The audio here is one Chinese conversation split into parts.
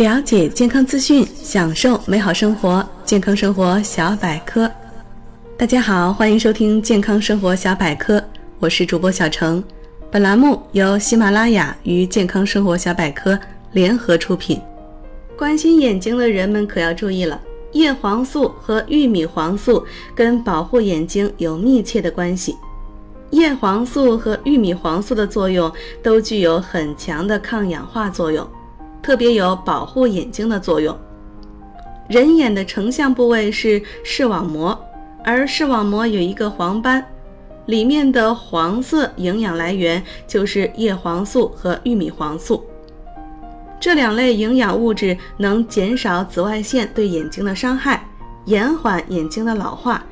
了解健康资讯，享受美好生活。健康生活小百科，大家好，欢迎收听健康生活小百科，我是主播小程。本栏目由喜马拉雅与健康生活小百科联合出品。关心眼睛的人们可要注意了，叶黄素和玉米黄素跟保护眼睛有密切的关系。叶黄素和玉米黄素的作用都具有很强的抗氧化作用，特别有保护眼睛的作用。人眼的成像部位是视网膜，而视网膜有一个黄斑，里面的黄色营养来源就是叶黄素和玉米黄素。这两类营养物质能减少紫外线对眼睛的伤害，延缓眼睛的老化。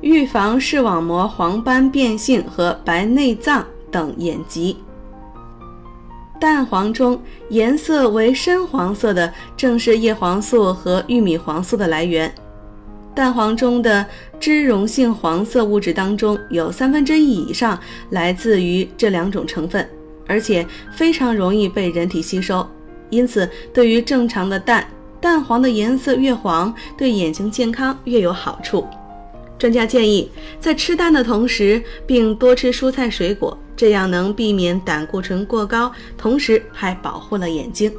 预防视网膜黄斑变性和白内障等眼疾。蛋黄中颜色为深黄色的，正是叶黄素和玉米黄素的来源。蛋黄中的脂溶性黄色物质当中，有三分之一以上来自于这两种成分，而且非常容易被人体吸收。因此，对于正常的蛋，蛋黄的颜色越黄，对眼睛健康越有好处。专家建议，在吃蛋的同时，并多吃蔬菜水果，这样能避免胆固醇过高，同时还保护了眼睛。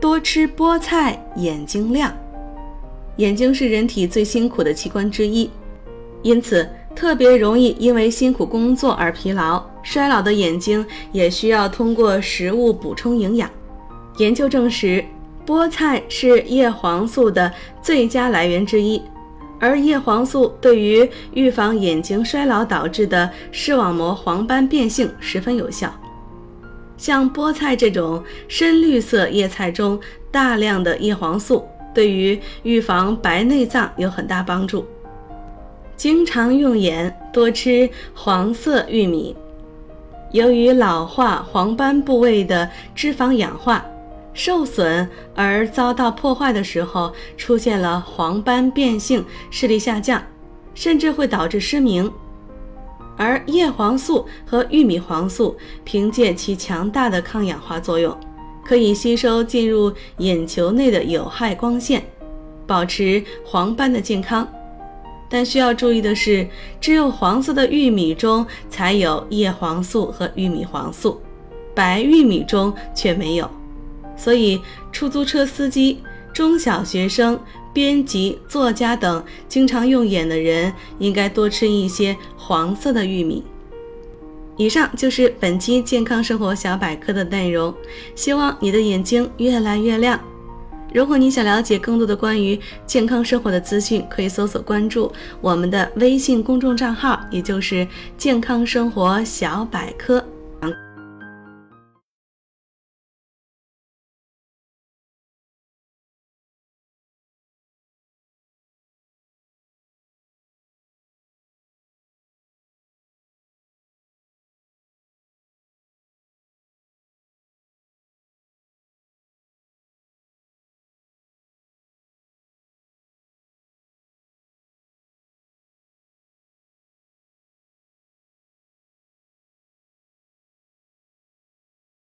多吃菠菜，眼睛亮。眼睛是人体最辛苦的器官之一，因此特别容易因为辛苦工作而疲劳、衰老的眼睛，也需要通过食物补充营养。研究证实，菠菜是叶黄素的最佳来源之一。而叶黄素对于预防眼睛衰老导致的视网膜黄斑变性十分有效。像菠菜这种深绿色叶菜中大量的叶黄素，对于预防白内障有很大帮助。经常用眼，多吃黄色玉米。由于老化黄斑部位的脂肪氧化。受损而遭到破坏的时候，出现了黄斑变性，视力下降，甚至会导致失明。而叶黄素和玉米黄素凭借其强大的抗氧化作用，可以吸收进入眼球内的有害光线，保持黄斑的健康。但需要注意的是，只有黄色的玉米中才有叶黄素和玉米黄素，白玉米中却没有。所以，出租车司机、中小学生、编辑、作家等经常用眼的人，应该多吃一些黄色的玉米。以上就是本期健康生活小百科的内容，希望你的眼睛越来越亮。如果你想了解更多的关于健康生活的资讯，可以搜索关注我们的微信公众账号，也就是“健康生活小百科”。